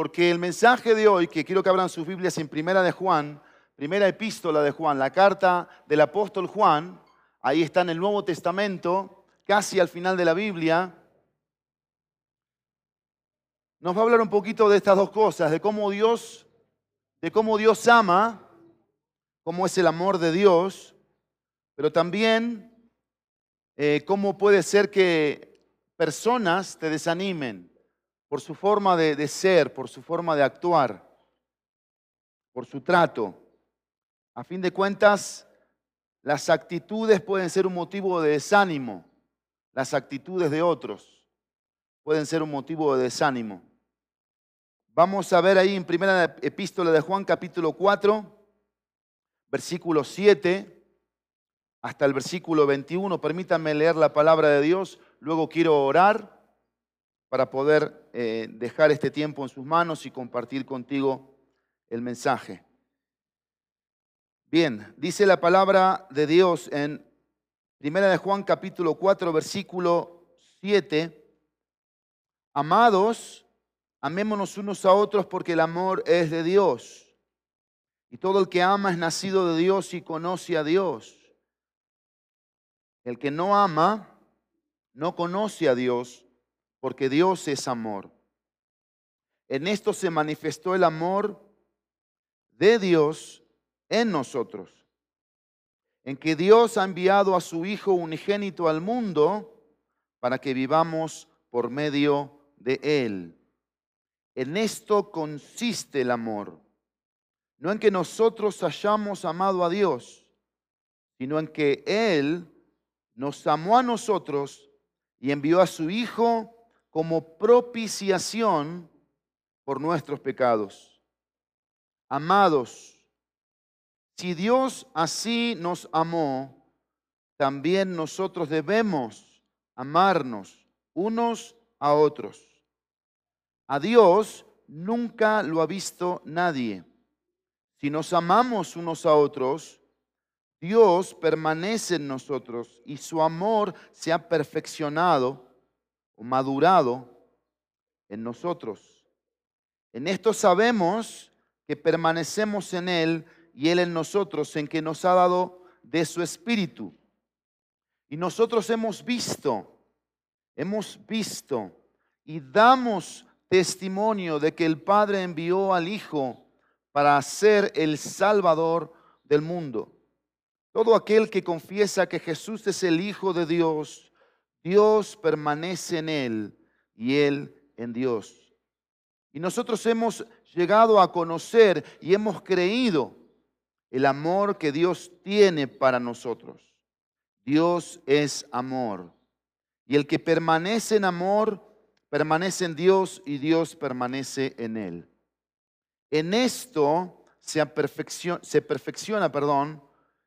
porque el mensaje de hoy, que quiero que abran sus Biblias en Primera de Juan, primera epístola de Juan, la carta del apóstol Juan, ahí está en el Nuevo Testamento, casi al final de la Biblia, nos va a hablar un poquito de estas dos cosas, de cómo Dios, de cómo Dios ama, cómo es el amor de Dios, pero también eh, cómo puede ser que personas te desanimen por su forma de, ser, por su forma de actuar, por su trato. A fin de cuentas, las actitudes pueden ser un motivo de desánimo, las actitudes de otros pueden ser un motivo de desánimo. Vamos a ver ahí en primera epístola de Juan capítulo 4, versículo 7 hasta el versículo 21. Permítanme leer la palabra de Dios, luego quiero orar para poder eh, dejar este tiempo en sus manos y compartir contigo el mensaje. Bien, dice la palabra de Dios en Primera de Juan capítulo 4 versículo 7. Amados, Amémonos unos a otros porque el amor es de Dios. Y todo el que ama es nacido de Dios y conoce a Dios. El que no ama no conoce a Dios porque Dios es amor. En esto se manifestó el amor de Dios en nosotros. En que Dios ha enviado a su Hijo unigénito al mundo para que vivamos por medio de Él. En esto consiste el amor. No en que nosotros hayamos amado a Dios, sino en que Él nos amó a nosotros y envió a su Hijo como propiciación por nuestros pecados. Amados, si Dios así nos amó, también nosotros debemos amarnos unos a otros. A Dios nunca lo ha visto nadie. Si nos amamos unos a otros, Dios permanece en nosotros y su amor se ha perfeccionado madurado en nosotros. En esto sabemos que permanecemos en Él y Él en nosotros, en que nos ha dado de su Espíritu. Y nosotros hemos visto, hemos visto y damos testimonio de que el Padre envió al Hijo para ser el Salvador del mundo. Todo aquel que confiesa que Jesús es el Hijo de Dios, Dios permanece en él y él en Dios. Y nosotros hemos llegado a conocer y hemos creído el amor que Dios tiene para nosotros. Dios es amor. Y el que permanece en amor, permanece en Dios y Dios permanece en él. En esto se perfecciona, perdón,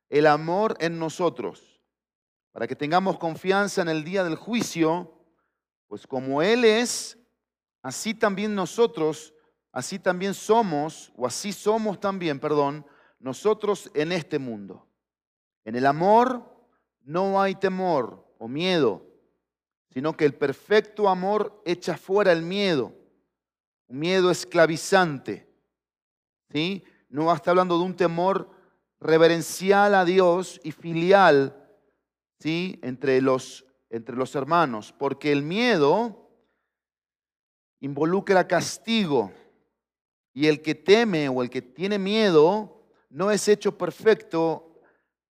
el amor en nosotros, para que tengamos confianza en el día del juicio, pues como Él es, así también nosotros, así también somos, o así somos también, perdón, nosotros en este mundo. En el amor no hay temor o miedo sino que el perfecto amor echa fuera el miedo, un miedo esclavizante. ¿sí? No está hablando de un temor reverencial a Dios y filial ¿sí? entre, los, entre los hermanos, porque el miedo involucra castigo y el que teme o el que tiene miedo no es hecho perfecto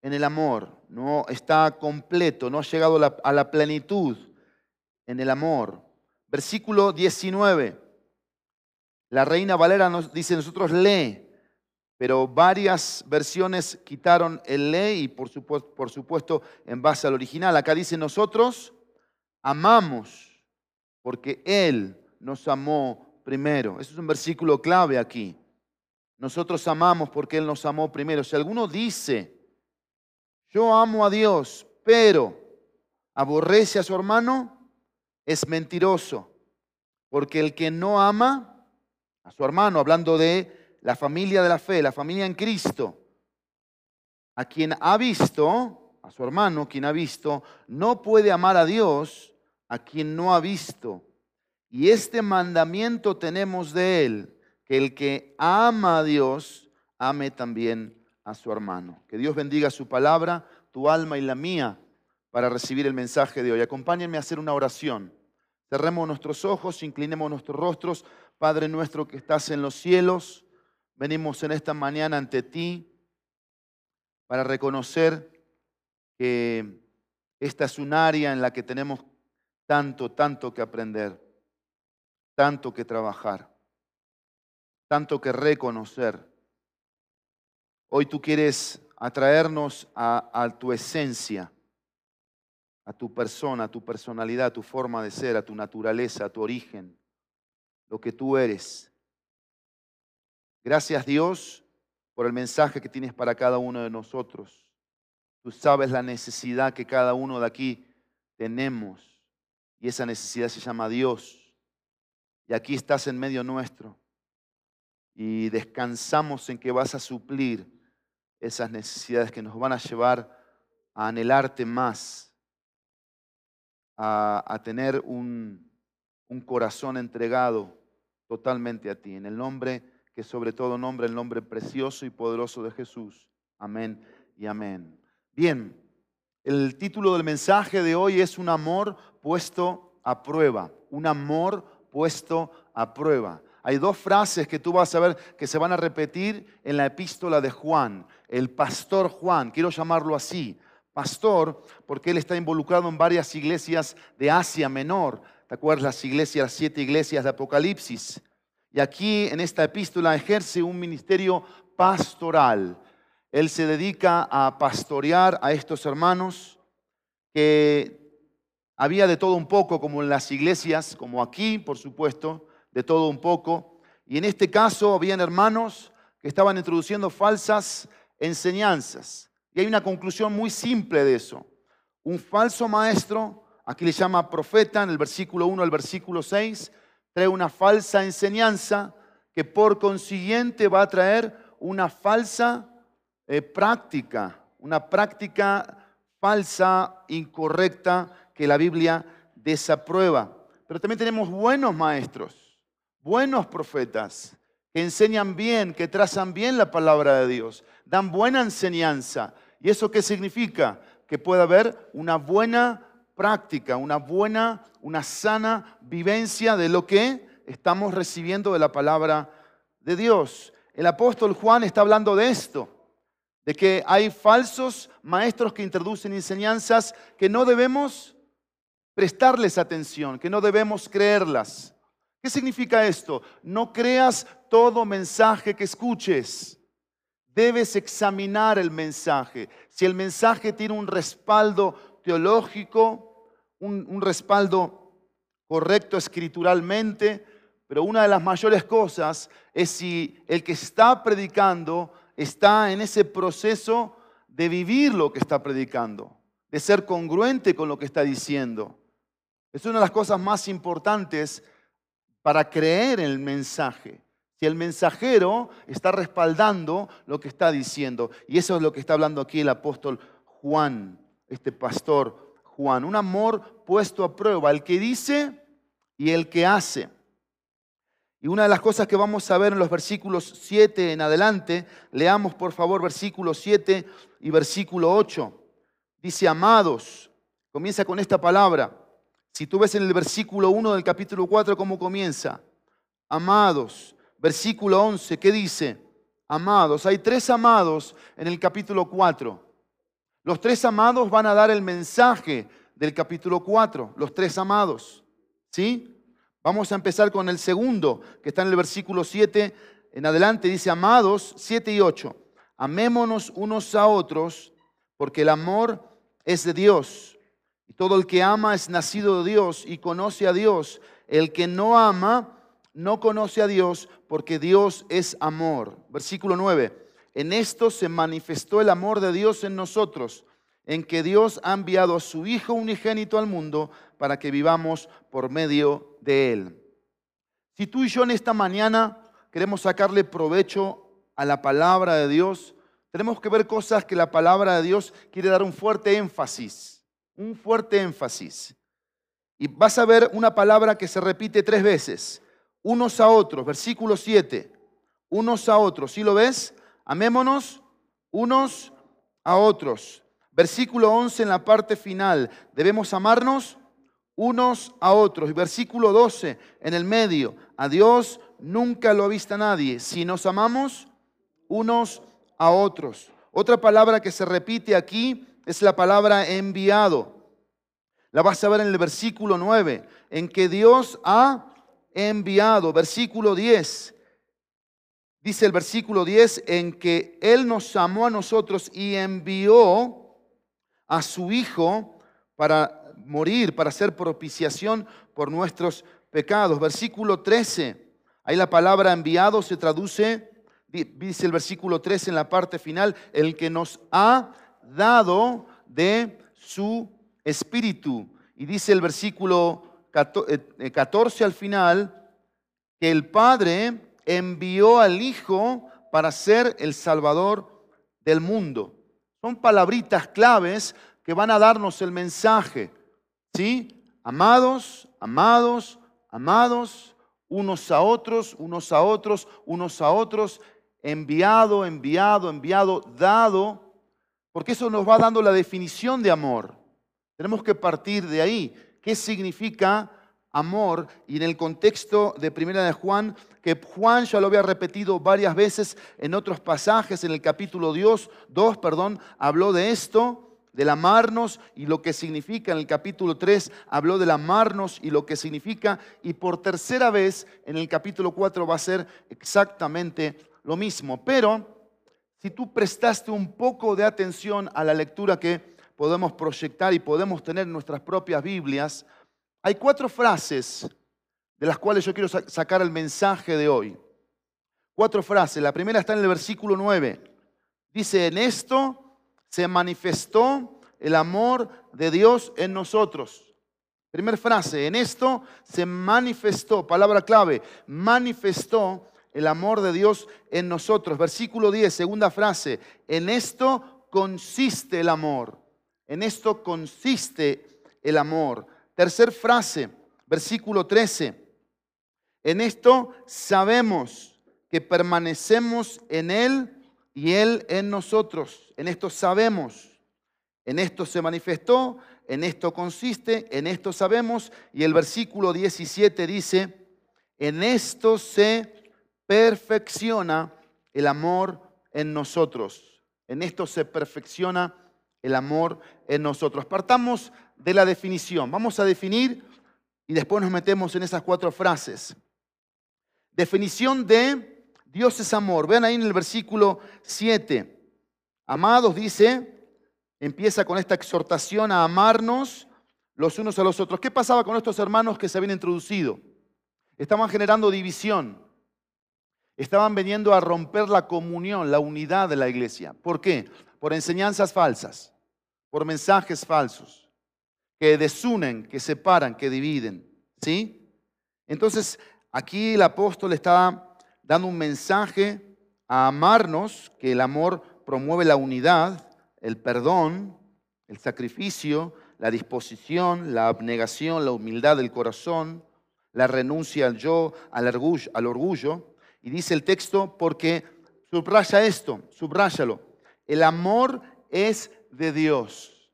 en el amor, no está completo, no ha llegado a la plenitud en el amor. Versículo 19. La reina Valera nos dice, nosotros lee, pero varias versiones quitaron el lee y por supuesto, por supuesto en base al original. Acá dice, nosotros amamos porque Él nos amó primero. Eso es un versículo clave aquí. Nosotros amamos porque Él nos amó primero. Si alguno dice, yo amo a Dios, pero aborrece a su hermano, es mentiroso, porque el que no ama a su hermano, hablando de la familia de la fe, la familia en Cristo, a quien ha visto, a su hermano, quien ha visto, no puede amar a Dios a quien no ha visto. Y este mandamiento tenemos de Él, que el que ama a Dios, ame también a su hermano. Que Dios bendiga su palabra, tu alma y la mía, para recibir el mensaje de hoy. Acompáñenme a hacer una oración. Cerremos nuestros ojos, inclinemos nuestros rostros. Padre nuestro que estás en los cielos, venimos en esta mañana ante ti para reconocer que esta es un área en la que tenemos tanto, tanto que aprender, tanto que trabajar, tanto que reconocer. Hoy tú quieres atraernos a, tu esencia, a tu persona, a tu personalidad, a tu forma de ser, a tu naturaleza, a tu origen, lo que tú eres. Gracias Dios por el mensaje que tienes para cada uno de nosotros. Tú sabes la necesidad que cada uno de aquí tenemos y esa necesidad se llama Dios. Y aquí estás en medio nuestro y descansamos en que vas a suplir esas necesidades que nos van a llevar a anhelarte más, a, tener un, un corazón entregado totalmente a ti. En el nombre que sobre todo nombre, el nombre precioso y poderoso de Jesús. Amén y amén. Bien, el título del mensaje de hoy es un amor puesto a prueba, un amor puesto a prueba. Hay dos frases que tú vas a ver que se van a repetir en la epístola de Juan, el pastor Juan, quiero llamarlo así, pastor, porque él está involucrado en varias iglesias de Asia Menor. ¿Te acuerdas las iglesias, las siete iglesias de Apocalipsis? Y aquí en esta epístola ejerce un ministerio pastoral. Él se dedica a pastorear a estos hermanos que había de todo un poco, como en las iglesias, como aquí, por supuesto, de todo un poco. Y en este caso habían hermanos que estaban introduciendo falsas enseñanzas. Y hay una conclusión muy simple de eso. Un falso maestro, aquí le llama profeta en el versículo 1 al versículo 6, trae una falsa enseñanza que por consiguiente va a traer una falsa eh, práctica, una práctica falsa, incorrecta, que la Biblia desaprueba. Pero también tenemos buenos maestros buenos profetas que enseñan bien, que trazan bien la palabra de Dios, dan buena enseñanza. ¿Y eso qué significa? Que puede haber una buena práctica, una buena, una sana vivencia de lo que estamos recibiendo de la palabra de Dios. El apóstol Juan está hablando de esto, de que hay falsos maestros que introducen enseñanzas que no debemos prestarles atención, que no debemos creerlas. ¿Qué significa esto? No creas todo mensaje que escuches. Debes examinar el mensaje. Si el mensaje tiene un respaldo teológico, un, respaldo correcto escrituralmente, pero una de las mayores cosas es si el que está predicando está en ese proceso de vivir lo que está predicando, de ser congruente con lo que está diciendo. Es una de las cosas más importantes para creer en el mensaje. Si el mensajero está respaldando lo que está diciendo. Y eso es lo que está hablando aquí el apóstol Juan, este pastor Juan. Un amor puesto a prueba, el que dice y el que hace. Y una de las cosas que vamos a ver en los versículos 7 en adelante, leamos por favor versículo 7 y versículo 8. Dice, amados, comienza con esta palabra. Si tú ves en el versículo 1 del capítulo 4 cómo comienza, amados, versículo 11, ¿qué dice? Amados, hay tres amados en el capítulo 4. Los tres amados van a dar el mensaje del capítulo 4, los tres amados. ¿Sí? Vamos a empezar con el segundo, que está en el versículo 7 en adelante, dice, amados, 7 y 8, amémonos unos a otros, porque el amor es de Dios. Y todo el que ama es nacido de Dios y conoce a Dios. El que no ama no conoce a Dios porque Dios es amor. Versículo 9. En esto se manifestó el amor de Dios en nosotros, en que Dios ha enviado a su Hijo unigénito al mundo para que vivamos por medio de Él. Si tú y yo en esta mañana queremos sacarle provecho a la palabra de Dios, tenemos que ver cosas que la palabra de Dios quiere dar un fuerte énfasis un fuerte énfasis. Y vas a ver una palabra que se repite tres veces, unos a otros, versículo 7, unos a otros. ¿Sí lo ves? Amémonos unos a otros. Versículo 11 en la parte final. Debemos amarnos unos a otros. Versículo 12 en el medio. A Dios nunca lo ha visto nadie. Si nos amamos unos a otros. Otra palabra que se repite aquí es la palabra enviado. La vas a ver en el versículo 9, en que Dios ha enviado. Versículo 10. Dice el versículo 10 en que Él nos amó a nosotros y envió a su Hijo para morir, para hacer propiciación por nuestros pecados. Versículo 13. Ahí la palabra enviado se traduce, dice el versículo 13 en la parte final, el que nos ha dado de su espíritu. Y dice el versículo 14 eh, eh, al final, que el Padre envió al Hijo para ser el Salvador del mundo. Son palabritas claves que van a darnos el mensaje. ¿Sí? Amados, amados, amados, unos a otros, unos a otros, unos a otros, enviado, enviado, enviado, dado, porque eso nos va dando la definición de amor. Tenemos que partir de ahí. ¿Qué significa amor? Y en el contexto de Primera de Juan, que Juan ya lo había repetido varias veces en otros pasajes, en el capítulo 2, 2 perdón, habló de esto, del amarnos y lo que significa. En el capítulo 3 habló del amarnos y lo que significa. Y por tercera vez en el capítulo 4 va a ser exactamente lo mismo. Pero si tú prestaste un poco de atención a la lectura que podemos proyectar y podemos tener en nuestras propias Biblias, hay cuatro frases de las cuales yo quiero sacar el mensaje de hoy. Cuatro frases. La primera está en el versículo 9. Dice, en esto se manifestó el amor de Dios en nosotros. Primera frase, en esto se manifestó, palabra clave, manifestó el amor de Dios en nosotros. Versículo 10, segunda frase, en esto consiste el amor. En esto consiste el amor. Tercer frase, versículo 13. En esto sabemos que permanecemos en Él y Él en nosotros. En esto sabemos. En esto se manifestó, en esto consiste, en esto sabemos. Y el versículo 17 dice, en esto se perfecciona el amor en nosotros. En esto se perfecciona el amor en nosotros. Partamos de la definición. Vamos a definir y después nos metemos en esas cuatro frases. Definición de Dios es amor. Vean ahí en el versículo 7. Amados dice, empieza con esta exhortación a amarnos los unos a los otros. ¿Qué pasaba con estos hermanos que se habían introducido? Estaban generando división. Estaban veniendo a romper la comunión, la unidad de la iglesia. ¿Por qué? Por enseñanzas falsas por mensajes falsos que desunen, que separan, que dividen. ¿Sí? Entonces, aquí el apóstol está dando un mensaje a amarnos, que el amor promueve la unidad, el perdón, el sacrificio, la disposición, la abnegación, la humildad del corazón, la renuncia al yo, al orgullo, al orgullo. Y dice el texto porque subraya esto, subráyalo. El amor es de Dios.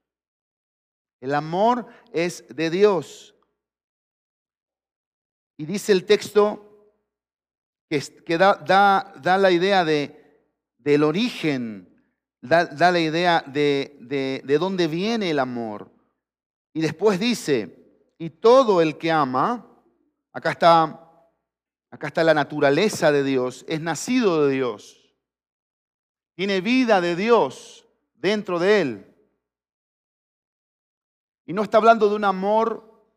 El amor es de Dios. Y dice el texto que, da, la idea de, del origen, da, da la idea de, de, de dónde viene el amor. Y después dice, y todo el que ama, acá está, acá está la naturaleza de Dios, es nacido de Dios, tiene vida de Dios dentro de él. Y no está hablando de un amor,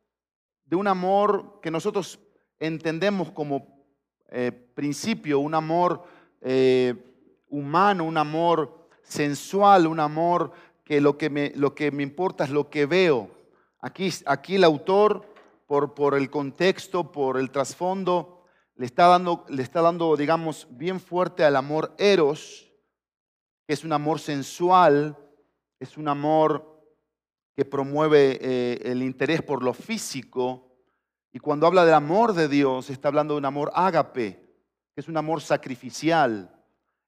de un amor que nosotros entendemos como eh, principio, un amor eh, humano, un amor sensual, un amor que lo que me, lo que me importa es lo que veo. Aquí, aquí el autor, por, por el contexto, por el trasfondo, le está, dando, le está dando, digamos, bien fuerte al amor eros, que es un amor sensual, es un amor que promueve eh, el interés por lo físico. Y cuando habla del amor de Dios, está hablando de un amor ágape, que es un amor sacrificial,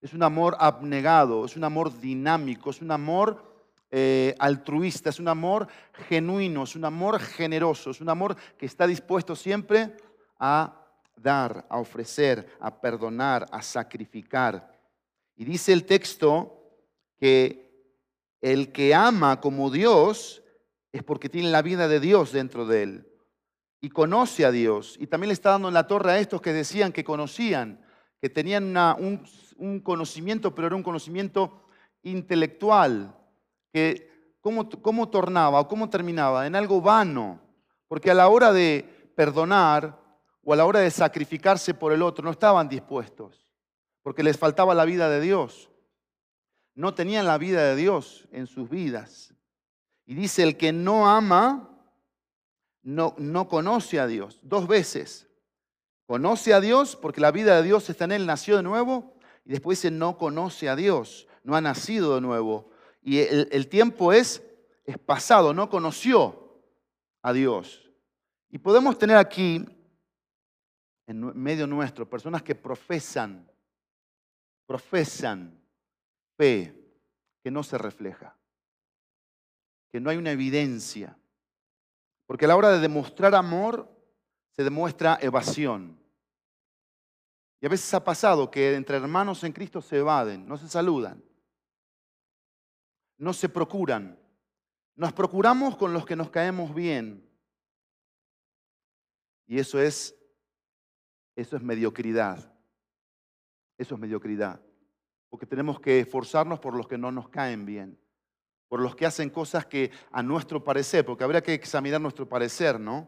es un amor abnegado, es un amor dinámico, es un amor eh, altruista, es un amor genuino, es un amor generoso, es un amor que está dispuesto siempre a dar, a ofrecer, a perdonar, a sacrificar. Y dice el texto que el que ama como Dios es porque tiene la vida de Dios dentro de él y conoce a Dios. Y también le está dando en la torre a estos que decían que conocían, que tenían un, un, conocimiento, pero era un conocimiento intelectual, que cómo, cómo tornaba o cómo terminaba en algo vano, porque a la hora de perdonar o a la hora de sacrificarse por el otro no estaban dispuestos, porque les faltaba la vida de Dios. No tenían la vida de Dios en sus vidas. Y dice, el que no ama, no, no conoce a Dios. Dos veces. Conoce a Dios porque la vida de Dios está en él, nació de nuevo. Y después dice, no conoce a Dios, no ha nacido de nuevo y el, tiempo es, es pasado, no conoció a Dios. Y podemos tener aquí, en medio nuestro, personas que profesan, profesan fe que no se refleja, que no hay una evidencia. Porque a la hora de demostrar amor se demuestra evasión. Y a veces ha pasado que entre hermanos en Cristo se evaden, no se saludan no se procuran. Nos procuramos con los que nos caemos bien. Y eso es, eso es mediocridad. Eso es mediocridad. Porque tenemos que esforzarnos por los que no nos caen bien. Por los que hacen cosas que a nuestro parecer, porque habría que examinar nuestro parecer, ¿no?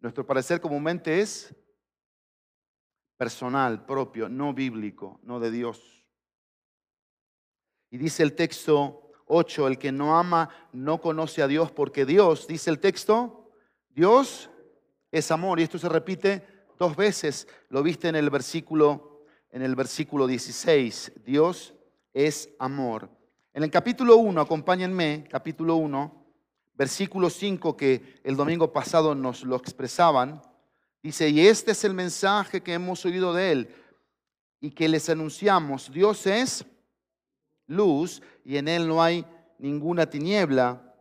Nuestro parecer comúnmente es personal, propio, no bíblico, no de Dios. Y dice el texto 8, el que no ama no conoce a Dios porque Dios, dice el texto, Dios es amor. Y esto se repite dos veces. Lo viste en el versículo, en el versículo 16. Dios es amor. En el capítulo 1, acompáñenme, capítulo 1, versículo 5 que el domingo pasado nos lo expresaban, dice, y este es el mensaje que hemos oído de él y que les anunciamos. Dios es luz y en él no hay ninguna tiniebla.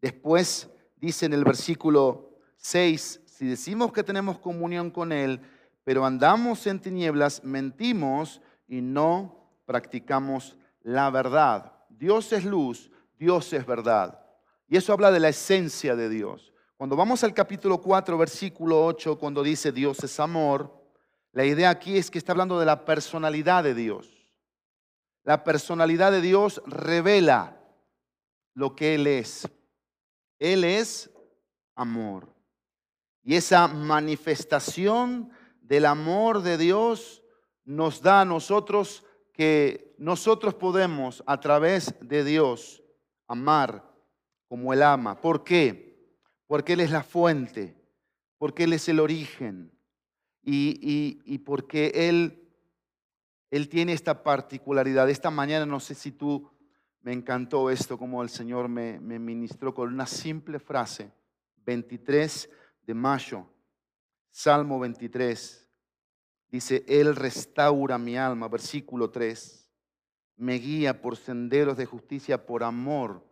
Después dice en el versículo 6, si decimos que tenemos comunión con él, pero andamos en tinieblas, mentimos y no practicamos la verdad. Dios es luz, Dios es verdad. Y eso habla de la esencia de Dios. Cuando vamos al capítulo 4, versículo 8, cuando dice Dios es amor, la idea aquí es que está hablando de la personalidad de Dios. La personalidad de Dios revela lo que Él es. Él es amor. Y esa manifestación del amor de Dios nos da a nosotros que nosotros podemos a través de Dios amar como Él ama. ¿Por qué? Porque Él es la fuente, porque Él es el origen y, y porque Él él tiene esta particularidad. Esta mañana no sé si tú me encantó esto, como el Señor me, me ministró con una simple frase. 23 de mayo, Salmo 23. Dice, Él restaura mi alma, versículo 3. Me guía por senderos de justicia por amor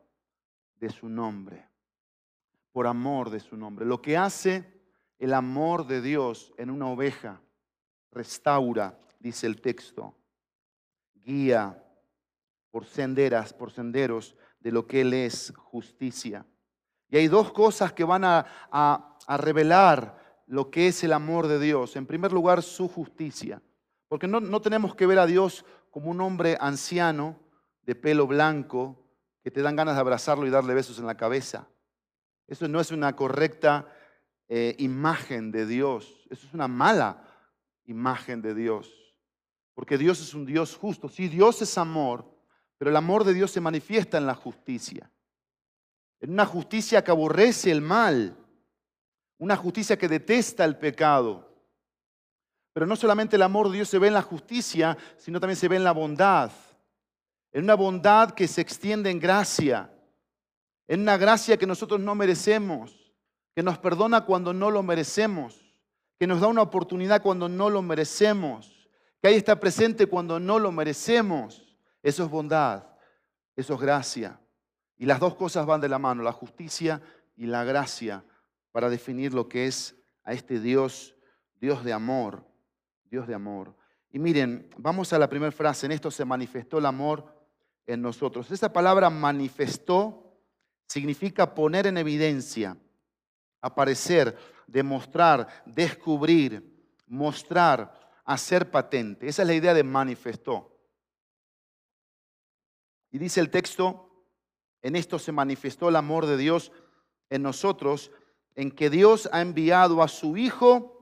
de su nombre. Por amor de su nombre. Lo que hace el amor de Dios en una oveja, restaura, dice el texto, guía por senderas, por senderos de lo que Él es justicia. Y hay dos cosas que van a, a, revelar lo que es el amor de Dios. En primer lugar, su justicia. Porque no, no tenemos que ver a Dios como un hombre anciano de pelo blanco que te dan ganas de abrazarlo y darle besos en la cabeza. Eso no es una correcta eh, imagen de Dios. Eso es una mala imagen de Dios. Porque Dios es un Dios justo. Sí, Dios es amor, pero el amor de Dios se manifiesta en la justicia. En una justicia que aborrece el mal. Una justicia que detesta el pecado. Pero no solamente el amor de Dios se ve en la justicia, sino también se ve en la bondad. En una bondad que se extiende en gracia. En una gracia que nosotros no merecemos. Que nos perdona cuando no lo merecemos que nos da una oportunidad cuando no lo merecemos, que ahí está presente cuando no lo merecemos. Eso es bondad, eso es gracia. Y las dos cosas van de la mano, la justicia y la gracia, para definir lo que es a este Dios, Dios de amor, Dios de amor. Y miren, vamos a la primera frase, en esto se manifestó el amor en nosotros. Esa palabra manifestó significa poner en evidencia, aparecer, demostrar, descubrir, mostrar, hacer patente. Esa es la idea de manifestó. Y dice el texto, en esto se manifestó el amor de Dios en nosotros, en que Dios ha enviado a su Hijo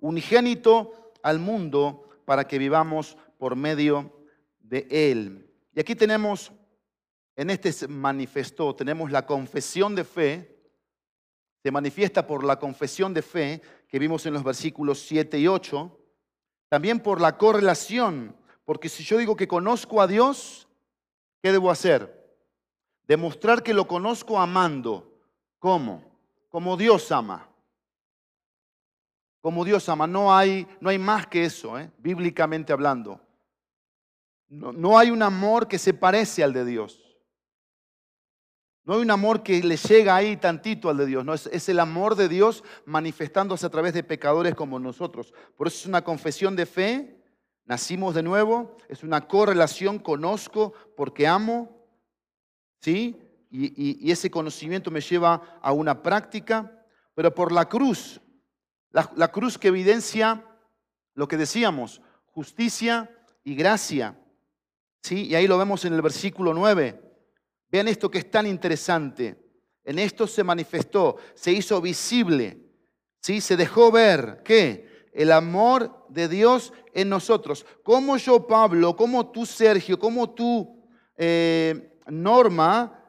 unigénito al mundo para que vivamos por medio de Él. Y aquí tenemos, en este manifestó, tenemos la confesión de fe, se manifiesta por la confesión de fe que vimos en los versículos 7 y 8, también por la correlación, porque si yo digo que conozco a Dios, ¿qué debo hacer? Demostrar que lo conozco amando. ¿Cómo? Como Dios ama. Como Dios ama. No hay, no hay más que eso, ¿eh? bíblicamente hablando. No, no hay un amor que se parece al de Dios. No hay un amor que le llega ahí tantito al de Dios, no, es, es, el amor de Dios manifestándose a través de pecadores como nosotros. Por eso es una confesión de fe, nacimos de nuevo, es una correlación, conozco porque amo, ¿sí? Y, ese conocimiento me lleva a una práctica, pero por la cruz, la, cruz que evidencia lo que decíamos, justicia y gracia, ¿sí? Y ahí lo vemos en el versículo 9. Vean esto que es tan interesante. En esto se manifestó, se hizo visible, ¿sí? se dejó ver ¿qué? el amor de Dios en nosotros. Como yo, Pablo, como tú, Sergio, como tú, eh, Norma,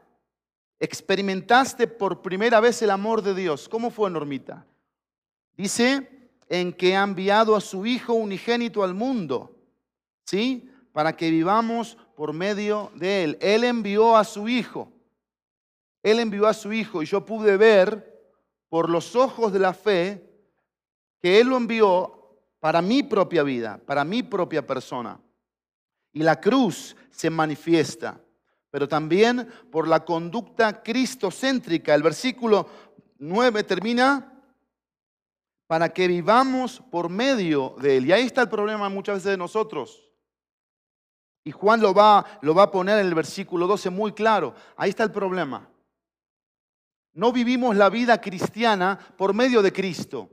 experimentaste por primera vez el amor de Dios. ¿Cómo fue, Normita? Dice, en que ha enviado a su Hijo unigénito al mundo, ¿sí? Para que vivamos por medio de Él. Él envió a su Hijo. Él envió a su Hijo y yo pude ver por los ojos de la fe que Él lo envió para mi propia vida, para mi propia persona. Y la cruz se manifiesta, pero también por la conducta cristocéntrica. El versículo 9 termina para que vivamos por medio de Él. Y ahí está el problema muchas veces de nosotros. Y Juan lo va, lo va a poner en el versículo 12 muy claro. Ahí está el problema. No vivimos la vida cristiana por medio de Cristo.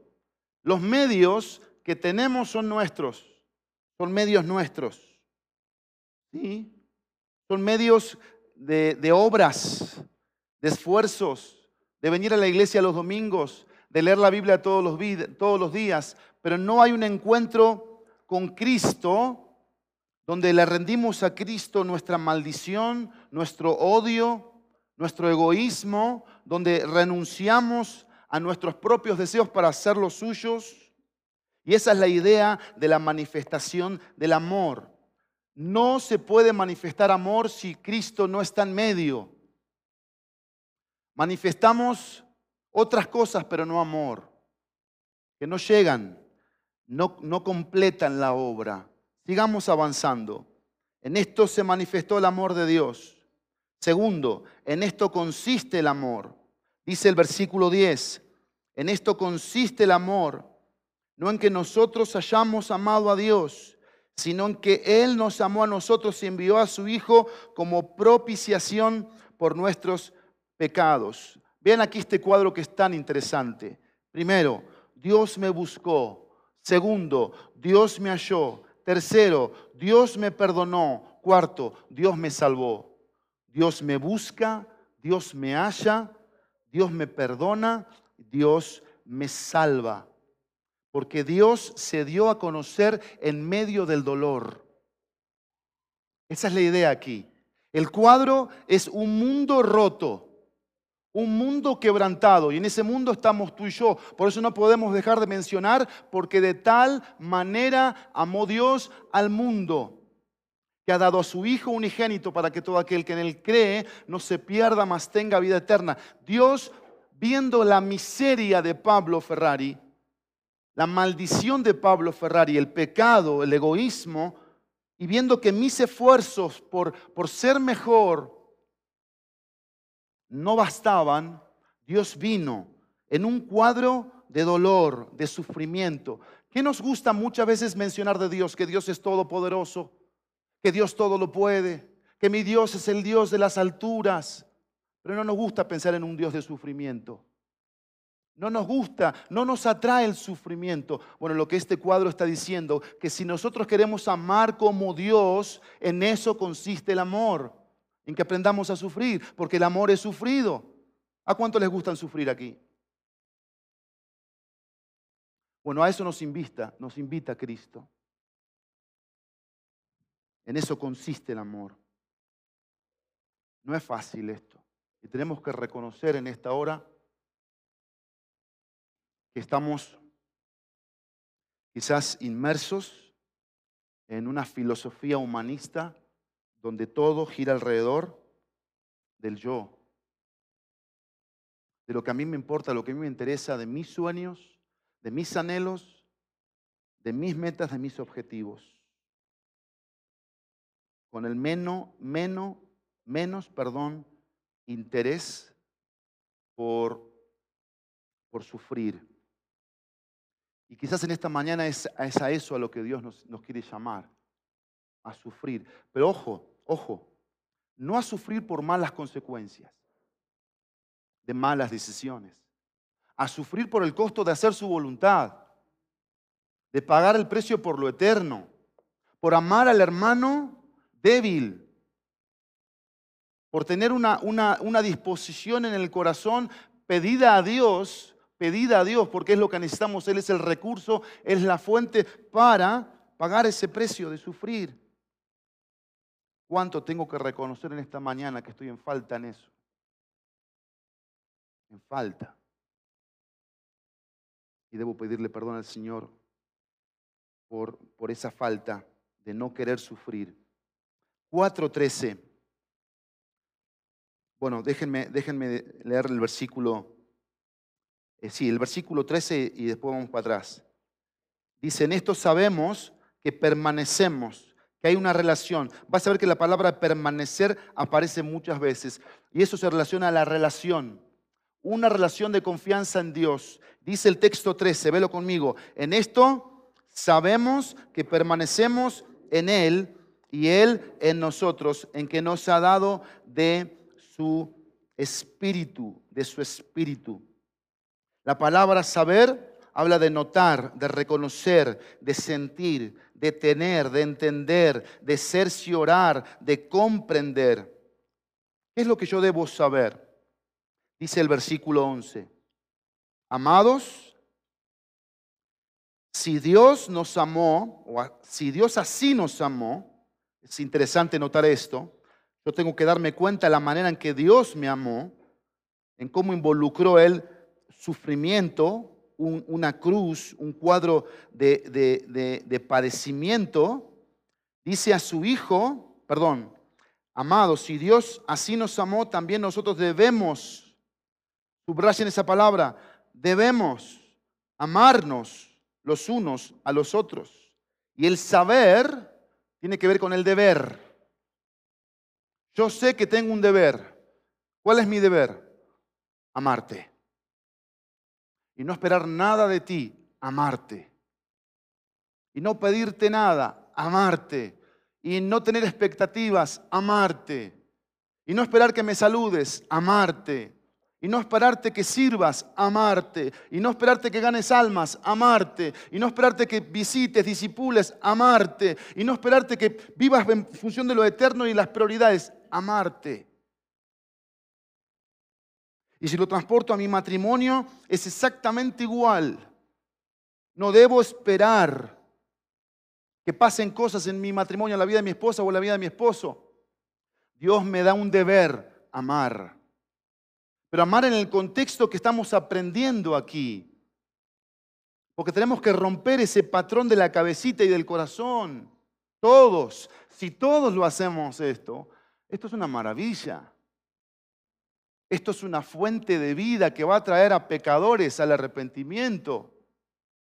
Los medios que tenemos son nuestros, son medios nuestros. ¿Sí? Son medios de, obras, de esfuerzos, de venir a la iglesia los domingos, de leer la Biblia todos los, todos los días, pero no hay un encuentro con Cristo donde le rendimos a Cristo nuestra maldición, nuestro odio, nuestro egoísmo, donde renunciamos a nuestros propios deseos para hacer los suyos. Y esa es la idea de la manifestación del amor. No se puede manifestar amor si Cristo no está en medio. Manifestamos otras cosas, pero no amor, que no llegan, no, no completan la obra. Sigamos avanzando. En esto se manifestó el amor de Dios. Segundo, en esto consiste el amor. Dice el versículo 10, en esto consiste el amor, no en que nosotros hayamos amado a Dios, sino que Él nos amó a nosotros y envió a su Hijo como propiciación por nuestros pecados. Vean aquí este cuadro que es tan interesante. Primero, Dios me buscó. Segundo, Dios me halló. Tercero, Dios me perdonó. Cuarto, Dios me salvó. Dios me busca, Dios me halla, Dios me perdona, Dios me salva. Porque Dios se dio a conocer en medio del dolor. Esa es la idea aquí. El cuadro es un mundo roto un mundo quebrantado y en ese mundo estamos tú y yo. Por eso no podemos dejar de mencionar porque de tal manera amó Dios al mundo que ha dado a su Hijo unigénito para que todo aquel que en él cree no se pierda, mas tenga vida eterna. Dios, viendo la miseria de Pablo Ferrari, la maldición de Pablo Ferrari, el pecado, el egoísmo, y viendo que mis esfuerzos por, por ser mejor no bastaban, Dios vino en un cuadro de dolor, de sufrimiento. ¿Qué nos gusta muchas veces mencionar de Dios? Que Dios es todopoderoso, que Dios todo lo puede, que mi Dios es el Dios de las alturas. Pero no nos gusta pensar en un Dios de sufrimiento. No nos gusta, no nos atrae el sufrimiento. Bueno, lo que este cuadro está diciendo, que si nosotros queremos amar como Dios, en eso consiste el amor, en que aprendamos a sufrir, porque el amor es sufrido. ¿A cuánto les gustan sufrir aquí? Bueno, a eso nos invita, nos invita Cristo. En eso consiste el amor. No es fácil esto. Y tenemos que reconocer en esta hora que estamos quizás inmersos en una filosofía humanista donde todo gira alrededor del yo, de lo que a mí me importa, lo que a mí me interesa, de mis sueños, de mis anhelos, de mis metas, de mis objetivos. Con el menos, menos, menos, perdón, interés por, por sufrir. Y quizás en esta mañana es, a eso a lo que Dios nos, quiere llamar, a sufrir. Pero ojo, ojo, no a sufrir por malas consecuencias, de malas decisiones, a sufrir por el costo de hacer su voluntad, de pagar el precio por lo eterno, por amar al hermano débil, por tener una, una disposición en el corazón pedida a Dios pedida a Dios porque es lo que necesitamos. Él es el recurso, es la fuente para pagar ese precio de sufrir. ¿Cuánto tengo que reconocer en esta mañana que estoy en falta en eso? En falta. Y debo pedirle perdón al Señor por, por esa falta de no querer sufrir. 4.13. Bueno, déjenme, déjenme leer el versículo eh, sí, el versículo 13 y después vamos para atrás. Dice, en esto sabemos que permanecemos, que hay una relación. Vas a ver que la palabra permanecer aparece muchas veces y eso se relaciona a la relación, una relación de confianza en Dios. Dice el texto 13, velo conmigo, en esto sabemos que permanecemos en Él y Él en nosotros, en que nos ha dado de su espíritu, de su espíritu. La palabra saber habla de notar, de reconocer, de sentir, de tener, de entender, de cerciorar, de comprender. ¿Qué es lo que yo debo saber? Dice el versículo 11. Amados, si Dios nos amó, o si Dios así nos amó, es interesante notar esto, yo tengo que darme cuenta de la manera en que Dios me amó, en cómo involucró Él sufrimiento, una cruz, un cuadro de, padecimiento, dice a su Hijo, perdón, amado, si Dios así nos amó, también nosotros debemos, subrayen esa palabra, debemos amarnos los unos a los otros. Y el saber tiene que ver con el deber. Yo sé que tengo un deber. ¿Cuál es mi deber? Amarte y no esperar nada de ti, amarte. Y no pedirte nada, amarte. Y no tener expectativas, amarte. Y no esperar que me saludes, amarte. Y no esperarte que sirvas, amarte. Y no esperarte que ganes almas, amarte. Y no esperarte que visites, disipules, amarte. Y no esperarte que vivas en función de lo eterno y las prioridades, amarte. Y si lo transporto a mi matrimonio, es exactamente igual. No debo esperar que pasen cosas en mi matrimonio, en la vida de mi esposa o en la vida de mi esposo. Dios me da un deber, amar. Pero amar en el contexto que estamos aprendiendo aquí. Porque tenemos que romper ese patrón de la cabecita y del corazón. Todos. Si todos lo hacemos esto, esto es una maravilla. Esto es una fuente de vida que va a traer a pecadores al arrepentimiento,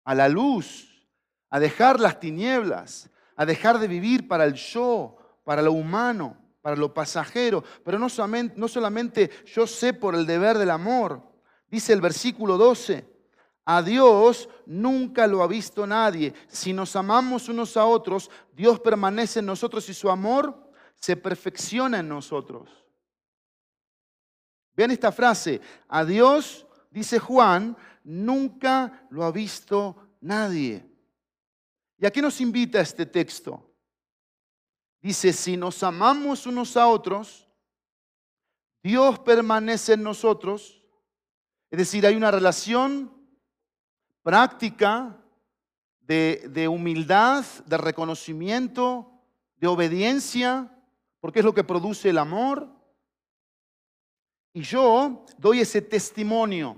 a la luz, a dejar las tinieblas, a dejar de vivir para el yo, para lo humano, para lo pasajero. Pero no solamente, no solamente yo sé por el deber del amor. Dice el versículo 12, a Dios nunca lo ha visto nadie. Si nos amamos unos a otros, Dios permanece en nosotros y su amor se perfecciona en nosotros. Vean esta frase, a Dios, dice Juan, nunca lo ha visto nadie. ¿Y a qué nos invita este texto? Dice, si nos amamos unos a otros, Dios permanece en nosotros. Es decir, hay una relación práctica de, de, humildad, de reconocimiento, de obediencia, porque es lo que produce el amor. Y yo doy ese testimonio.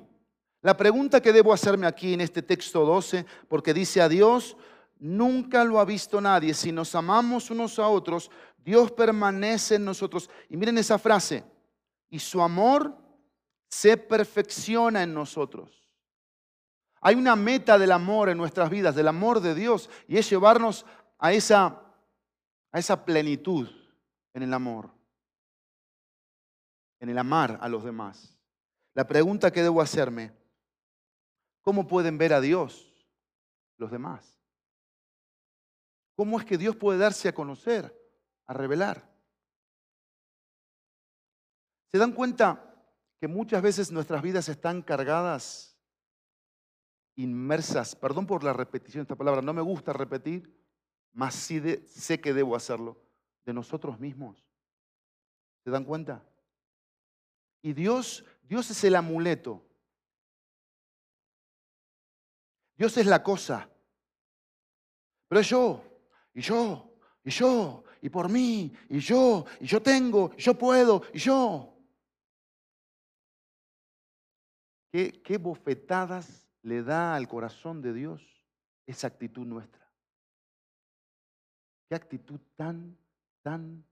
La pregunta que debo hacerme aquí en este texto 12, porque dice a Dios, nunca lo ha visto nadie. Si nos amamos unos a otros, Dios permanece en nosotros. Y miren esa frase, y su amor se perfecciona en nosotros. Hay una meta del amor en nuestras vidas, del amor de Dios, y es llevarnos a esa, a esa plenitud en el amor, en el amar a los demás. La pregunta que debo hacerme, ¿cómo pueden ver a Dios los demás? ¿Cómo es que Dios puede darse a conocer, a revelar? ¿Se dan cuenta que muchas veces nuestras vidas están cargadas, inmersas? Perdón por la repetición de esta palabra, no me gusta repetir, mas sí sé que debo hacerlo, de nosotros mismos. ¿Se dan cuenta? Y Dios, Dios es el amuleto. Dios es la cosa. Pero yo, y yo, y yo, y por mí, y yo, y yo tengo, y yo puedo, y yo. ¿Qué, qué bofetadas le da al corazón de Dios esa actitud nuestra? ¿Qué actitud tan, tan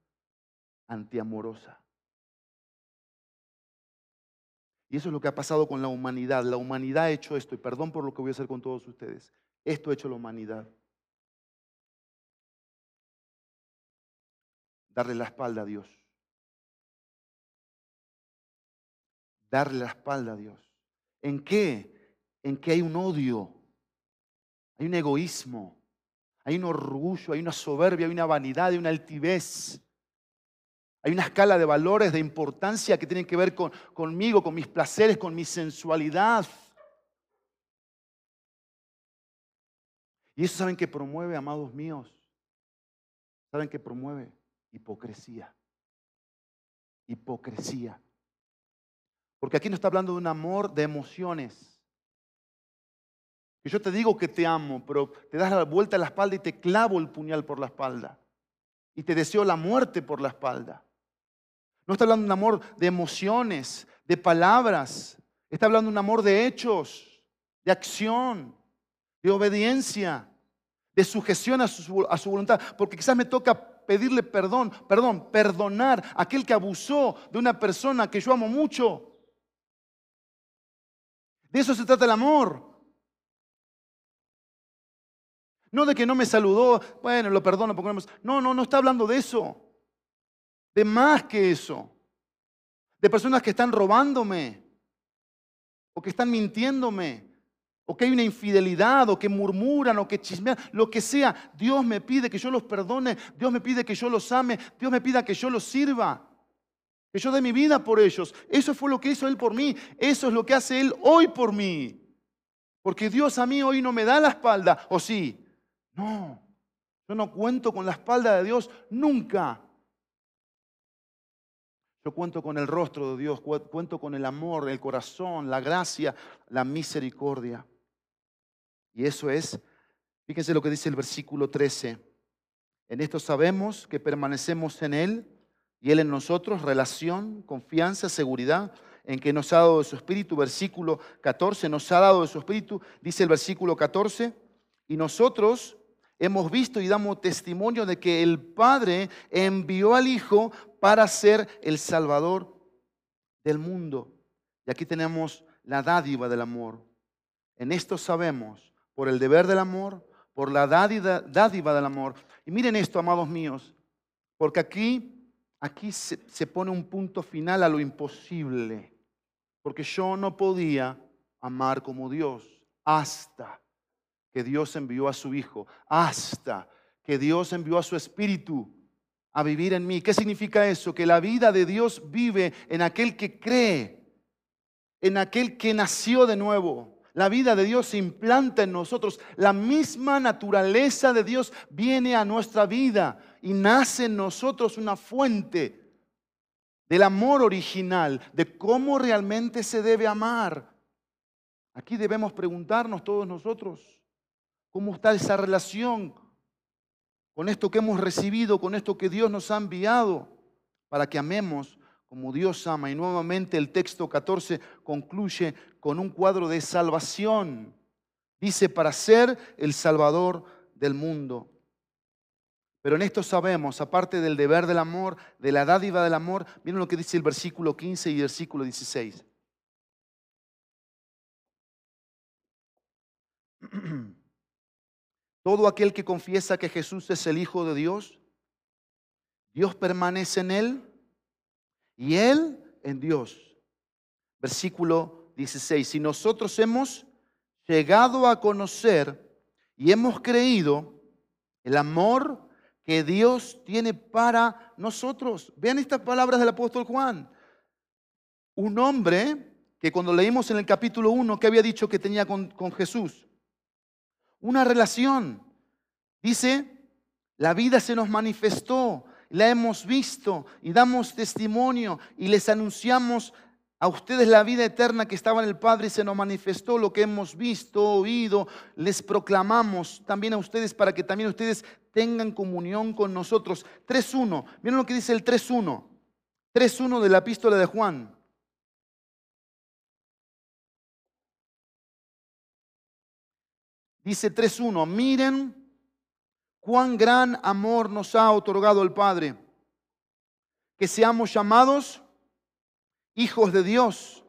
antiamorosa? Y eso es lo que ha pasado con la humanidad. La humanidad ha hecho esto, y perdón por lo que voy a hacer con todos ustedes. Esto ha hecho la humanidad. darle la espalda a Dios. Darle la espalda a Dios. ¿En qué? En que hay un odio, hay un egoísmo, hay un orgullo, hay una soberbia, hay una vanidad, hay una altivez. Hay una escala de valores, de importancia que tienen que ver con, conmigo, con mis placeres, con mi sensualidad. Y eso saben que promueve, amados míos. ¿Saben que promueve? Hipocresía. Hipocresía. Porque aquí no está hablando de un amor de emociones. Que yo te digo que te amo, pero te das la vuelta a la espalda y te clavo el puñal por la espalda. Y te deseo la muerte por la espalda. No está hablando de un amor de emociones, de palabras. Está hablando de un amor de hechos, de acción, de obediencia, de sujeción a su, voluntad. Porque quizás me toca pedirle perdón, perdón, perdonar a aquel que abusó de una persona que yo amo mucho. De eso se trata el amor. No de que no me saludó, bueno, lo perdono porque no No, no, no está hablando de eso. De más que eso. De personas que están robándome o que están mintiéndome o que hay una infidelidad, o que murmuran, o que chismean, lo que sea, Dios me pide que yo los perdone, Dios me pide que yo los ame, Dios me pida que yo los sirva, que yo dé mi vida por ellos. Eso fue lo que hizo Él por mí, eso es lo que hace Él hoy por mí. Porque Dios a mí hoy no me da la espalda, ¿o sí? No, yo no cuento con la espalda de Dios nunca. Cuento con el rostro de Dios, cuento con el amor, el corazón, la gracia, la misericordia. Y eso es, fíjense lo que dice el versículo 13. En esto sabemos que permanecemos en Él y Él en nosotros, relación, confianza, seguridad, en que nos ha dado de su espíritu. Versículo 14, nos ha dado de su espíritu, dice el versículo 14, y nosotros hemos visto y damos testimonio de que el Padre envió al Hijo para ser el Salvador del mundo. Y aquí tenemos la dádiva del amor. En esto sabemos por el deber del amor, por la dádiva, del amor. Y miren esto, amados míos, porque aquí, aquí se, se pone un punto final a lo imposible, porque yo no podía amar como Dios hasta que Dios envió a su Hijo, hasta que Dios envió a su Espíritu a vivir en mí. ¿Qué significa eso? Que la vida de Dios vive en aquel que cree, en aquel que nació de nuevo. La vida de Dios se implanta en nosotros. La misma naturaleza de Dios viene a nuestra vida y nace en nosotros una fuente del amor original, de cómo realmente se debe amar. Aquí debemos preguntarnos todos nosotros, ¿cómo está esa relación con esto que hemos recibido, con esto que Dios nos ha enviado, para que amemos como Dios ama. Y nuevamente el texto 14 concluye con un cuadro de salvación. Dice, para ser el Salvador del mundo. Pero en esto sabemos, aparte del deber del amor, de la dádiva del amor, miren lo que dice el versículo 15 y el versículo 16. Todo aquel que confiesa que Jesús es el Hijo de Dios, Dios permanece en él y él en Dios. Versículo 16. Si nosotros hemos llegado a conocer y hemos creído el amor que Dios tiene para nosotros. Vean estas palabras del apóstol Juan. Un hombre que cuando leímos en el capítulo 1 que había dicho que tenía con, con Jesús, una relación. Dice, la vida se nos manifestó, la hemos visto y damos testimonio y les anunciamos a ustedes la vida eterna que estaba en el Padre y se nos manifestó lo que hemos visto, oído, les proclamamos también a ustedes para que también ustedes tengan comunión con nosotros. 3.1, miren lo que dice el 3.1, 3.1 de la epístola de Juan. Dice 3.1, miren cuán gran amor nos ha otorgado el Padre, que seamos llamados hijos de Dios.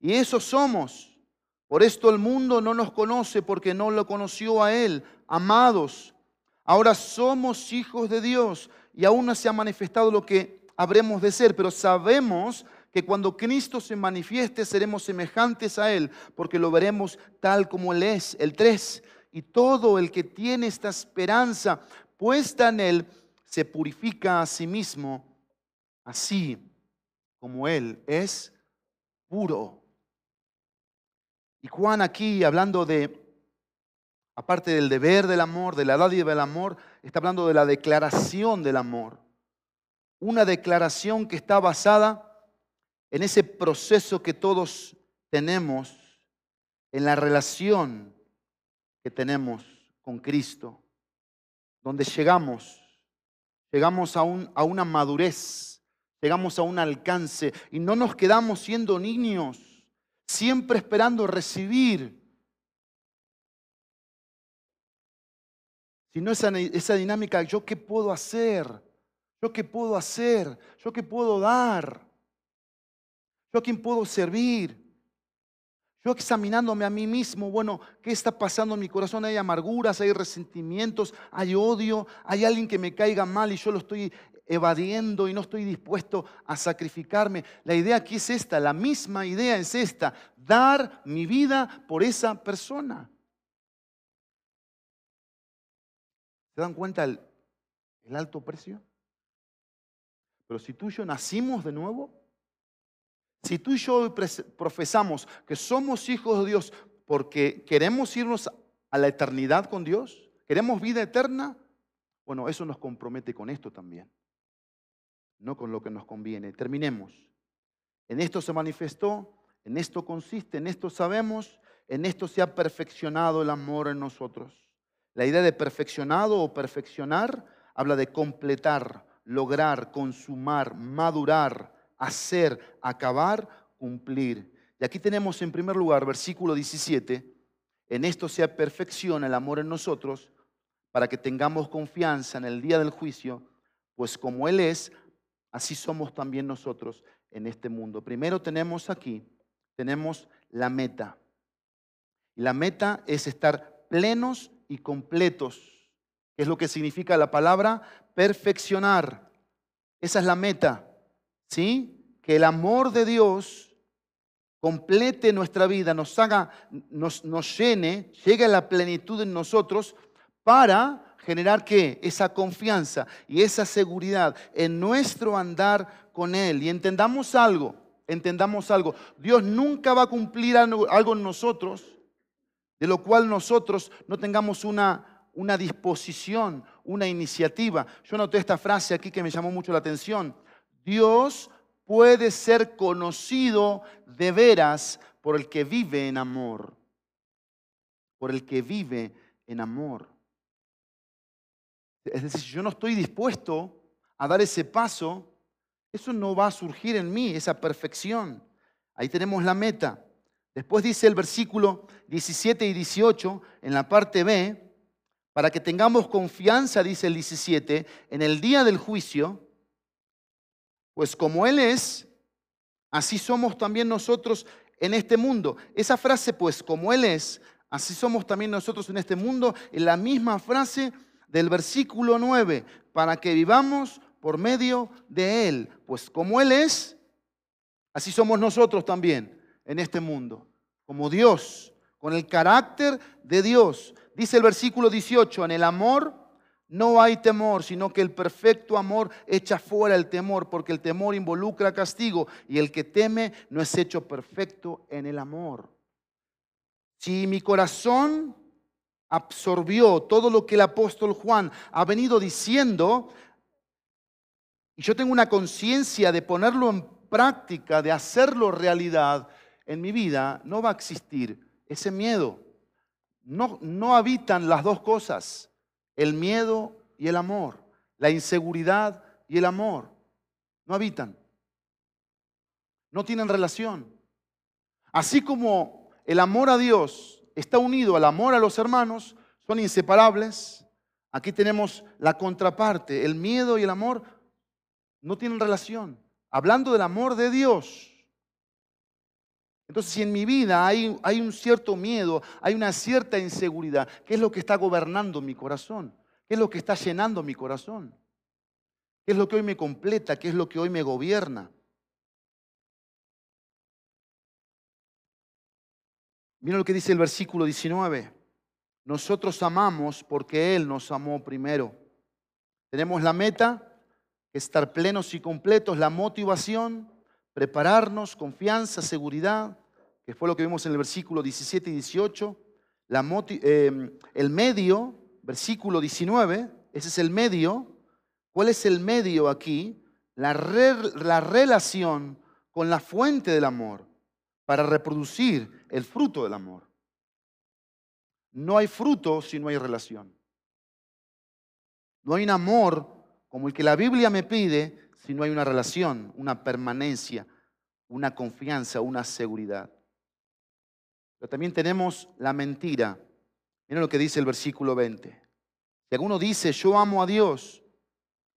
Y eso somos. Por esto el mundo no nos conoce porque no lo conoció a Él. Amados, ahora somos hijos de Dios y aún no se ha manifestado lo que habremos de ser, pero sabemos que cuando Cristo se manifieste seremos semejantes a Él, porque lo veremos tal como Él es. El 3, y todo el que tiene esta esperanza puesta en Él se purifica a sí mismo, así como Él es puro. Y Juan aquí, hablando de, aparte del deber del amor, de la dádiva del amor, está hablando de la declaración del amor. Una declaración que está basada en ese proceso que todos tenemos en la relación que tenemos con Cristo, donde llegamos, llegamos a, un, a una madurez, llegamos a un alcance y no nos quedamos siendo niños, siempre esperando recibir, sino esa, esa dinámica, yo qué puedo hacer, yo qué puedo hacer, yo qué puedo dar, yo a quién puedo servir. Yo examinándome a mí mismo, bueno, ¿qué está pasando en mi corazón? Hay amarguras, hay resentimientos, hay odio, hay alguien que me caiga mal y yo lo estoy evadiendo y no estoy dispuesto a sacrificarme. La idea aquí es esta, la misma idea es esta, dar mi vida por esa persona. ¿Se dan cuenta el, alto precio? Pero si tú y yo nacimos de nuevo, si tú y yo profesamos que somos hijos de Dios porque queremos irnos a la eternidad con Dios, queremos vida eterna, bueno, eso nos compromete con esto también, no con lo que nos conviene. Terminemos. En esto se manifestó, en esto consiste, en esto sabemos, en esto se ha perfeccionado el amor en nosotros. La idea de perfeccionado o perfeccionar habla de completar, lograr, consumar, madurar, hacer, acabar, cumplir. Y aquí tenemos en primer lugar, versículo 17, en esto se perfecciona el amor en nosotros para que tengamos confianza en el día del juicio, pues como Él es, así somos también nosotros en este mundo. Primero tenemos aquí, tenemos la meta. La meta es estar plenos y completos, que es lo que significa la palabra perfeccionar. Esa es la meta, ¿sí? Que el amor de Dios complete nuestra vida, nos haga, nos, nos llene, llegue a la plenitud en nosotros para generar qué? Esa confianza y esa seguridad en nuestro andar con Él. Y entendamos algo, entendamos algo. Dios nunca va a cumplir algo en nosotros de lo cual nosotros no tengamos una, una disposición, una iniciativa. Yo noté esta frase aquí que me llamó mucho la atención. Dios puede ser conocido de veras por el que vive en amor. Por el que vive en amor. Es decir, si yo no estoy dispuesto a dar ese paso, eso no va a surgir en mí, esa perfección. Ahí tenemos la meta. Después dice el versículo 17 y 18 en la parte B, para que tengamos confianza, dice el 17, en el día del juicio, pues como Él es, así somos también nosotros en este mundo. Esa frase, pues como Él es, así somos también nosotros en este mundo, es la misma frase del versículo 9, para que vivamos por medio de Él. Pues como Él es, así somos nosotros también en este mundo, como Dios, con el carácter de Dios. Dice el versículo 18, en el amor no hay temor, sino que el perfecto amor echa fuera el temor, porque el temor involucra castigo y el que teme no es hecho perfecto en el amor. Si mi corazón absorbió todo lo que el apóstol Juan ha venido diciendo, y yo tengo una conciencia de ponerlo en práctica, de hacerlo realidad en mi vida, no va a existir ese miedo. No, no habitan las dos cosas, el miedo y el amor, la inseguridad y el amor. No habitan. No tienen relación. Así como el amor a Dios está unido al amor a los hermanos, son inseparables. Aquí tenemos la contraparte, el miedo y el amor no tienen relación. Hablando del amor de Dios. Entonces, si en mi vida hay, un cierto miedo, hay una cierta inseguridad, ¿qué es lo que está gobernando mi corazón? ¿Qué es lo que está llenando mi corazón? ¿Qué es lo que hoy me completa? ¿Qué es lo que hoy me gobierna? Miren lo que dice el versículo 19. Nosotros amamos porque Él nos amó primero. Tenemos la meta, estar plenos y completos, la motivación, prepararnos, confianza, seguridad, que fue lo que vimos en el versículo 17 y 18. La eh, el medio, versículo 19, ese es el medio. ¿Cuál es el medio aquí? La, la relación con la fuente del amor para reproducir el fruto del amor. No hay fruto si no hay relación. No hay un amor como el que la Biblia me pide si no hay una relación, una permanencia, una confianza, una seguridad. Pero también tenemos la mentira. Miren lo que dice el versículo 20. Si alguno dice, yo amo a Dios,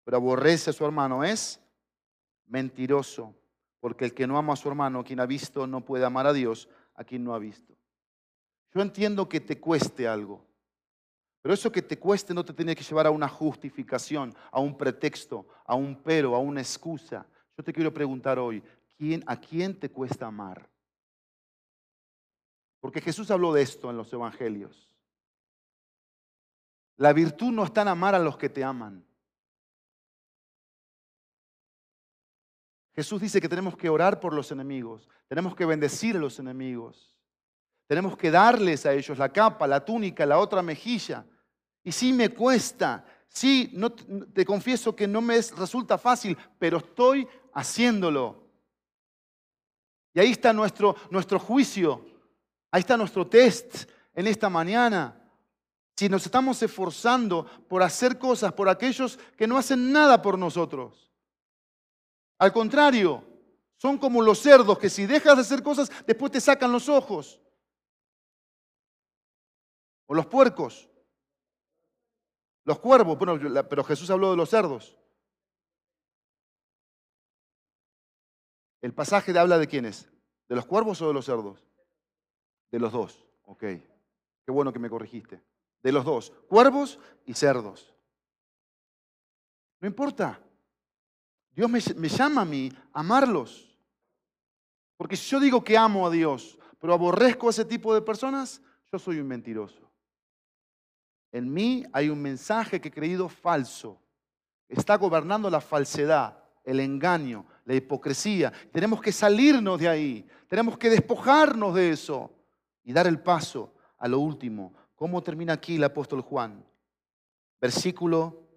pero aborrece a su hermano, es mentiroso. Porque el que no ama a su hermano, quien ha visto, no puede amar a Dios, a quien no ha visto. Yo entiendo que te cueste algo, pero eso que te cueste no te tiene que llevar a una justificación, a un pretexto, a un pero, a una excusa. Yo te quiero preguntar hoy, ¿quién, ¿a quién te cuesta amar? Porque Jesús habló de esto en los evangelios. La virtud no está en amar a los que te aman. Jesús dice que tenemos que orar por los enemigos, tenemos que bendecir a los enemigos, tenemos que darles a ellos la capa, la túnica, la otra mejilla. Y sí me cuesta, sí, te confieso que no me resulta fácil, pero estoy haciéndolo. Y ahí está nuestro, nuestro juicio, ahí está nuestro test en esta mañana. Si nos estamos esforzando por hacer cosas por aquellos que no hacen nada por nosotros. Al contrario, son como los cerdos que si dejas de hacer cosas, después te sacan los ojos. O los puercos. Los cuervos, bueno, pero Jesús habló de los cerdos. ¿El pasaje habla de quiénes? ¿De los cuervos o de los cerdos? De los dos, ok. Qué bueno que me corregiste. De los dos, cuervos y cerdos. No importa. Dios me, llama a mí amarlos. Porque si yo digo que amo a Dios, pero aborrezco a ese tipo de personas, yo soy un mentiroso. En mí hay un mensaje que he creído falso. Está gobernando la falsedad, el engaño, la hipocresía. Tenemos que salirnos de ahí. Tenemos que despojarnos de eso y dar el paso a lo último. ¿Cómo termina aquí el apóstol Juan? Versículo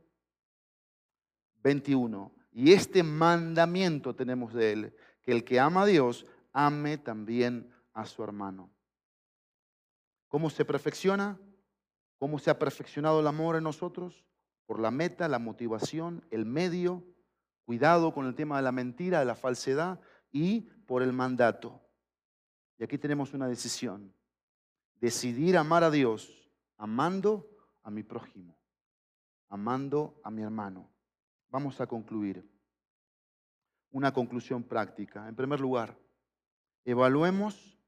21. Y este mandamiento tenemos de él, que el que ama a Dios, ame también a su hermano. ¿Cómo se perfecciona? ¿Cómo se ha perfeccionado el amor en nosotros? Por la meta, la motivación, el medio, cuidado con el tema de la mentira, de la falsedad y por el mandato. Y aquí tenemos una decisión. Decidir amar a Dios amando a mi prójimo, amando a mi hermano. Vamos a concluir. Una conclusión práctica. En primer lugar, evaluemos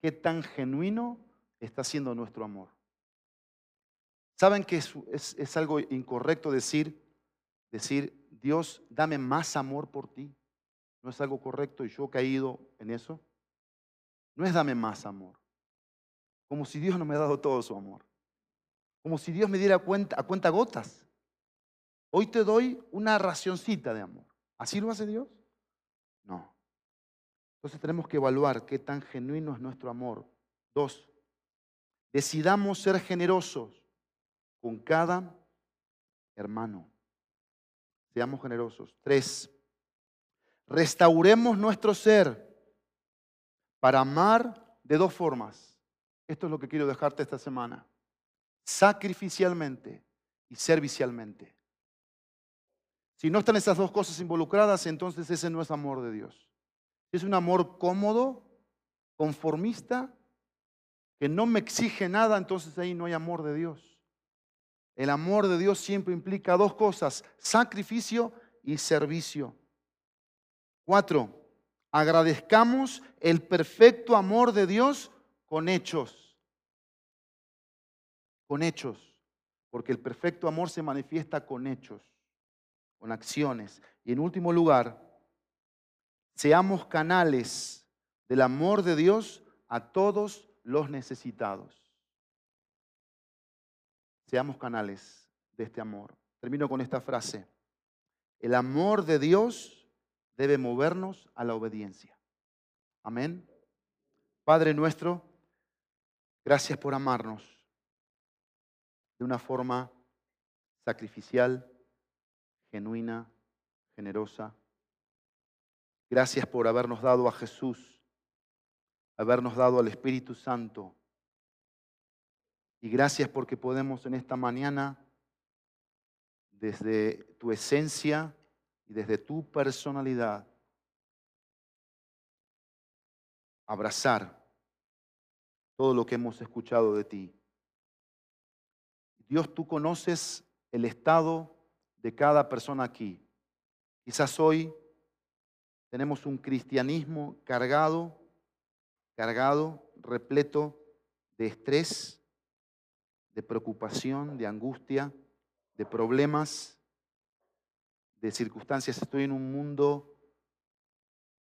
qué tan genuino está siendo nuestro amor. ¿Saben que es, algo incorrecto decir, decir, Dios, dame más amor por ti? ¿No es algo correcto y yo he caído en eso? No es dame más amor. Como si Dios no me ha dado todo su amor. Como si Dios me diera cuenta, a cuenta gotas. Hoy te doy una racioncita de amor. ¿Así lo hace Dios? No. Entonces tenemos que evaluar qué tan genuino es nuestro amor. Dos, decidamos ser generosos con cada hermano. Seamos generosos. Tres, restauremos nuestro ser para amar de dos formas. Esto es lo que quiero dejarte esta semana. Sacrificialmente y servicialmente. Si no están esas dos cosas involucradas, entonces ese no es amor de Dios. Es un amor cómodo, conformista, que no me exige nada, entonces ahí no hay amor de Dios. El amor de Dios siempre implica dos cosas, sacrificio y servicio. Cuatro, agradezcamos el perfecto amor de Dios con hechos. Con hechos. Porque el perfecto amor se manifiesta con hechos, con acciones. Y en último lugar, seamos canales del amor de Dios a todos los necesitados. Seamos canales de este amor. Termino con esta frase. El amor de Dios debe movernos a la obediencia. Amén. Padre nuestro, gracias por amarnos de una forma sacrificial, genuina, generosa. Gracias por habernos dado a Jesús, habernos dado al Espíritu Santo y gracias porque podemos en esta mañana, desde tu esencia y desde tu personalidad, abrazar todo lo que hemos escuchado de ti. Dios, tú conoces el estado de cada persona aquí. Quizás hoy tenemos un cristianismo cargado, cargado, repleto de estrés, de preocupación, de angustia, de problemas, de circunstancias. Estoy en un mundo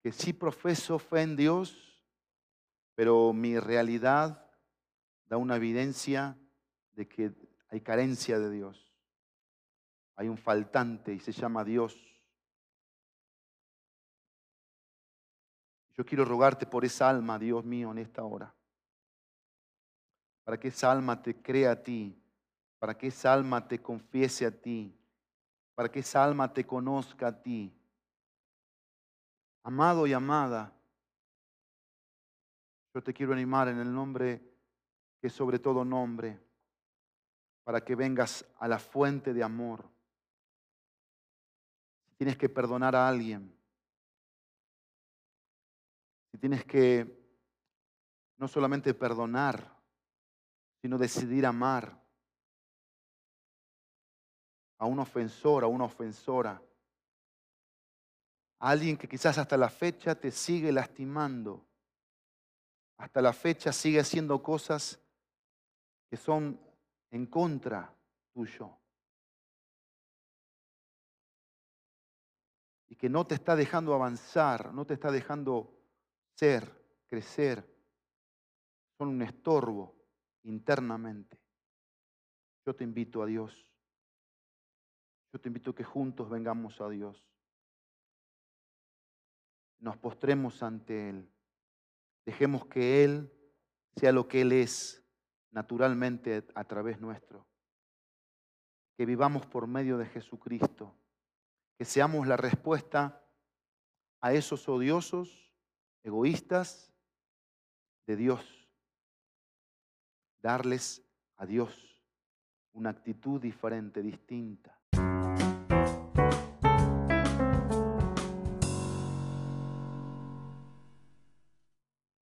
que sí profeso fe en Dios, pero mi realidad da una evidencia de que hay carencia de Dios. Hay un faltante y se llama Dios. Yo quiero rogarte por esa alma, Dios mío, en esta hora para que esa alma te crea a ti, para que esa alma te confiese a ti, para que esa alma te conozca a ti. Amado y amada, yo te quiero animar en el nombre que sobre todo nombre, para que vengas a la fuente de amor. Si tienes que perdonar a alguien, si tienes que no solamente perdonar, sino decidir amar a un ofensor, a una ofensora, a alguien que quizás hasta la fecha te sigue lastimando, hasta la fecha sigue haciendo cosas que son en contra tuyo. Y que no te está dejando avanzar, no te está dejando ser, crecer. Son un estorbo internamente. Yo te invito a Dios. Yo te invito a que juntos vengamos a Dios. Nos postremos ante Él. Dejemos que Él sea lo que Él es naturalmente a través nuestro. Que vivamos por medio de Jesucristo. Que seamos la respuesta a esos odiosos, egoístas de Dios. Darles a Dios una actitud diferente, distinta.